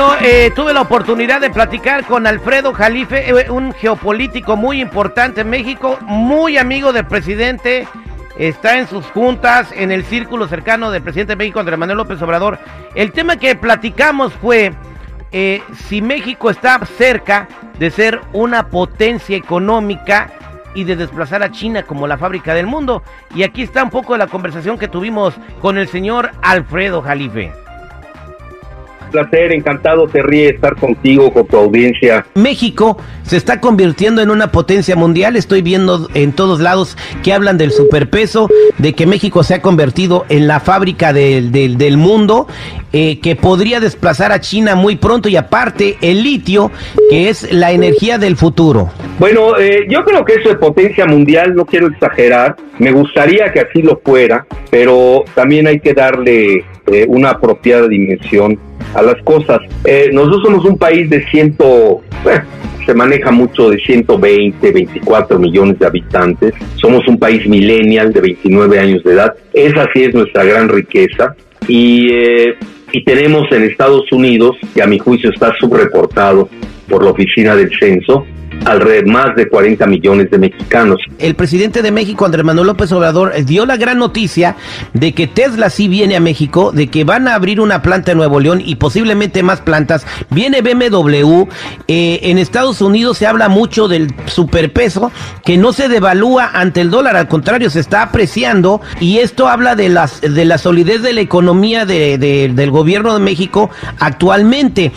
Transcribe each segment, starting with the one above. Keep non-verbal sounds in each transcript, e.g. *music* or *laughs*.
Bueno, eh, tuve la oportunidad de platicar con Alfredo Jalife, eh, un geopolítico muy importante en México, muy amigo del presidente, está en sus juntas, en el círculo cercano del presidente de México, Andrés Manuel López Obrador. El tema que platicamos fue eh, si México está cerca de ser una potencia económica y de desplazar a China como la fábrica del mundo. Y aquí está un poco de la conversación que tuvimos con el señor Alfredo Jalife placer, encantado, te ríe estar contigo, con tu audiencia. México se está convirtiendo en una potencia mundial, estoy viendo en todos lados que hablan del superpeso, de que México se ha convertido en la fábrica del, del, mundo, eh, que podría desplazar a China muy pronto y aparte el litio, que es la energía del futuro. Bueno, eh, yo creo que eso es potencia mundial, no quiero exagerar, me gustaría que así lo fuera, pero también hay que darle eh, una apropiada dimensión a las cosas. Eh, nosotros somos un país de ciento, eh, se maneja mucho de 120, 24 millones de habitantes. Somos un país millennial de 29 años de edad. Esa sí es nuestra gran riqueza. Y, eh, y tenemos en Estados Unidos, que a mi juicio está subreportado por la Oficina del Censo, alrededor más de 40 millones de mexicanos. El presidente de México, Andrés Manuel López Obrador, dio la gran noticia de que Tesla sí viene a México, de que van a abrir una planta en Nuevo León y posiblemente más plantas. Viene BMW. Eh, en Estados Unidos se habla mucho del superpeso que no se devalúa ante el dólar, al contrario, se está apreciando y esto habla de, las, de la solidez de la economía de, del gobierno de México actualmente.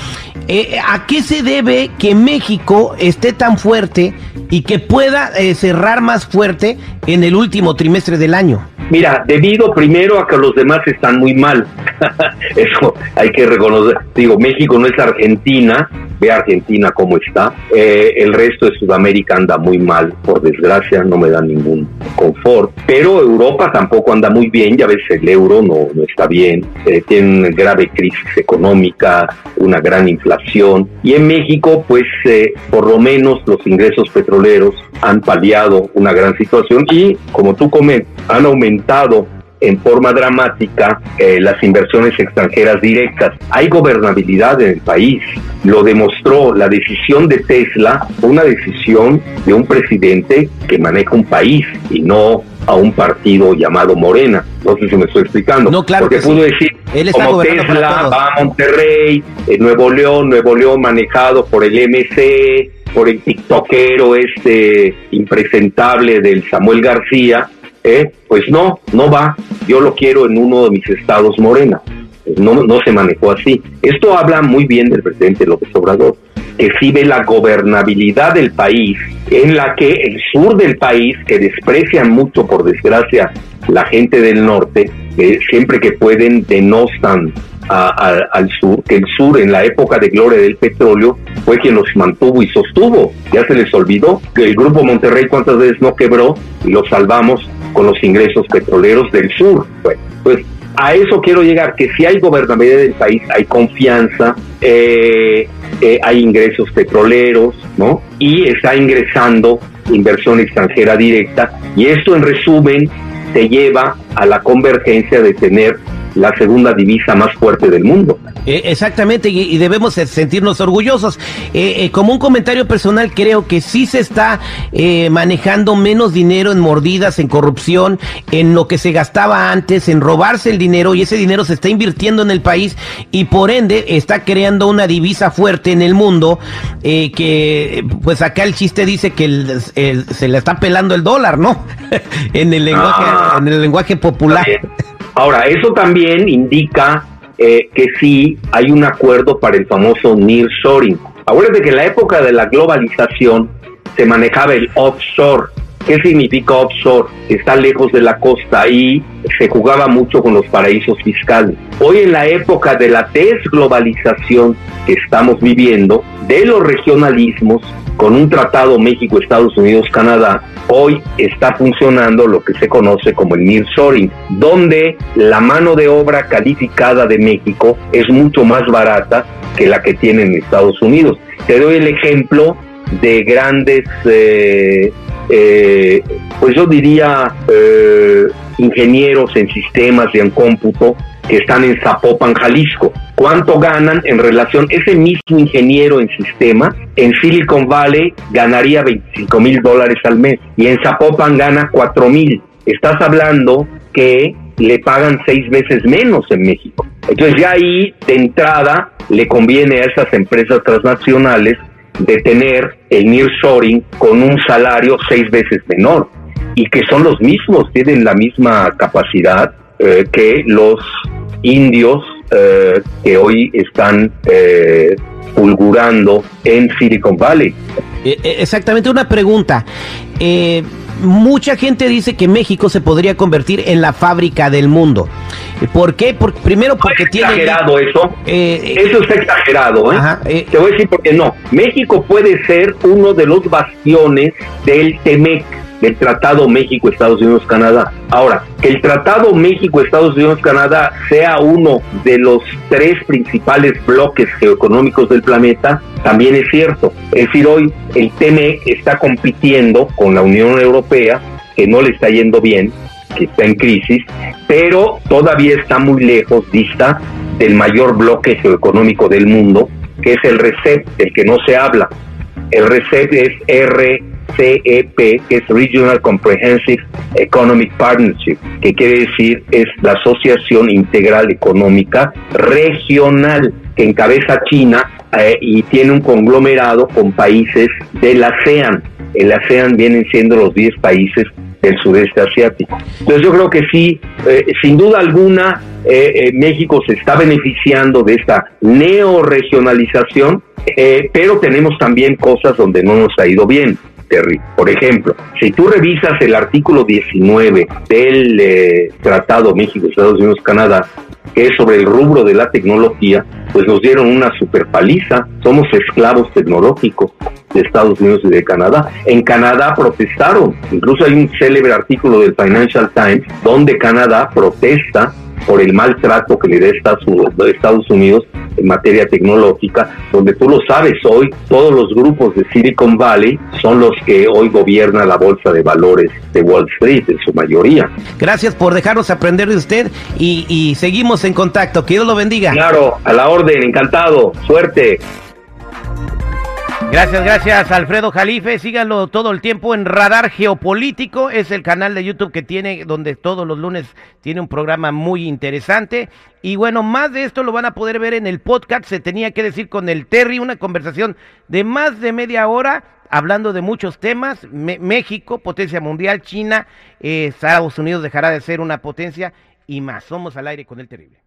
Eh, ¿A qué se debe que México esté tan fuerte y que pueda eh, cerrar más fuerte en el último trimestre del año? Mira, debido primero a que los demás están muy mal. *laughs* Eso hay que reconocer. Digo, México no es Argentina, ve Argentina cómo está. Eh, el resto de Sudamérica anda muy mal, por desgracia, no me da ningún confort. Pero Europa tampoco anda muy bien, ya ves, el euro no, no está bien, eh, tiene una grave crisis económica, una gran inflación. Y en México, pues, por lo menos los ingresos petroleros han paliado una gran situación y, como tú comentas, han aumentado en forma dramática eh, las inversiones extranjeras directas. Hay gobernabilidad en el país. Lo demostró la decisión de Tesla, una decisión de un presidente que maneja un país y no a un partido llamado Morena. No sé si me estoy explicando. No, claro. Porque pudo decir, como Tesla va a Monterrey, en Nuevo León, Nuevo León manejado por el MC, por el tiktokero este impresentable del Samuel García, ¿eh? pues no, no va. Yo lo quiero en uno de mis estados morena. No, no se manejó así. Esto habla muy bien del presidente López Obrador, que sí ve la gobernabilidad del país, en la que el sur del país, que desprecian mucho, por desgracia, la gente del norte, que siempre que pueden denostan al sur, que el sur en la época de gloria del petróleo fue quien los mantuvo y sostuvo. Ya se les olvidó que el Grupo Monterrey cuántas veces no quebró y lo salvamos con los ingresos petroleros del sur. pues a eso quiero llegar, que si hay gobernabilidad del país, hay confianza, eh, eh, hay ingresos petroleros, ¿no? Y está ingresando inversión extranjera directa. Y esto, en resumen, te lleva a la convergencia de tener la segunda divisa más fuerte del mundo. Eh, exactamente, y, debemos sentirnos orgullosos. Eh, eh, como un comentario personal, creo que sí se está manejando menos dinero en mordidas, en corrupción, en lo que se gastaba antes, en robarse el dinero, y ese dinero se está invirtiendo en el país y por ende está creando una divisa fuerte en el mundo, que pues acá el chiste dice que se le está pelando el dólar, ¿no? *laughs* en el lenguaje, ah. en el lenguaje popular. Ahora, eso también indica eh, que sí hay un acuerdo para el famoso nearshoring. Acuérdate que en la época de la globalización se manejaba el offshore. ¿Qué significa offshore? Está lejos de la costa y se jugaba mucho con los paraísos fiscales. Hoy en la época de la desglobalización que estamos viviendo, de los regionalismos, con un tratado México, Estados Unidos, Canadá, hoy está funcionando lo que se conoce como el nearshoring, donde la mano de obra calificada de México es mucho más barata que la que tiene en Estados Unidos. Te doy el ejemplo de grandes, eh, eh, pues yo diría, eh, ingenieros en sistemas y en cómputo que están en Zapopan, Jalisco. ¿Cuánto ganan en relación? Ese mismo ingeniero en sistemas en Silicon Valley ganaría 25 mil dólares al mes y en Zapopan gana 4 mil. Estás hablando que le pagan seis veces menos en México. Entonces ya ahí de entrada le conviene a esas empresas transnacionales de tener el nearshoring con un salario seis veces menor y que son los mismos, tienen la misma capacidad eh, que los indios eh, que hoy están eh, fulgurando en Silicon Valley. Exactamente, una pregunta. mucha gente dice que México se podría convertir en la fábrica del mundo. ¿Por qué? primero porque tiene... exagerado eso. eso está exagerado. Te voy a decir por qué no. México puede ser uno de los bastiones del TEMEC del Tratado México-Estados Unidos-Canadá. Ahora, que el Tratado México-Estados Unidos-Canadá sea uno de los tres principales bloques geoeconómicos del planeta, también es cierto. Es decir, hoy el TME está compitiendo con la Unión Europea, que no le está yendo bien, que está en crisis, pero todavía está muy lejos, dista del mayor bloque geoeconómico del mundo, que es el RCEP, del que no se habla. El RCEP es R CEP, que es Regional Comprehensive Economic Partnership, que quiere decir es la Asociación Integral Económica Regional que encabeza China eh, y tiene un conglomerado con países del ASEAN. El ASEAN vienen siendo los 10 países del sudeste asiático. Entonces yo creo que sí, eh, sin duda alguna, eh, México se está beneficiando de esta neoregionalización, pero tenemos también cosas donde no nos ha ido bien. Por ejemplo, si tú revisas el artículo 19 del eh, Tratado México-Estados Unidos-Canadá, que es sobre el rubro de la tecnología, pues nos dieron una super paliza. Somos esclavos tecnológicos de Estados Unidos y de Canadá. En Canadá protestaron. Incluso hay un célebre artículo del Financial Times donde Canadá protesta por el maltrato que le da Estados Unidos en materia tecnológica, donde tú lo sabes hoy, todos los grupos de Silicon Valley son los que hoy gobiernan la bolsa de valores de Wall Street en su mayoría. Gracias por dejarnos aprender de usted y, y seguimos en contacto. Que Dios lo bendiga. Claro, a la orden, encantado. Suerte. Gracias, gracias Alfredo Jalife. Síganlo todo el tiempo en Radar Geopolítico. Es el canal de YouTube que tiene, donde todos los lunes tiene un programa muy interesante. Y bueno, más de esto lo van a poder ver en el podcast. Se tenía que decir con el Terry, una conversación de más de media hora hablando de muchos temas. México, potencia mundial, China, eh, Estados Unidos dejará de ser una potencia y más. Somos al aire con el terrible.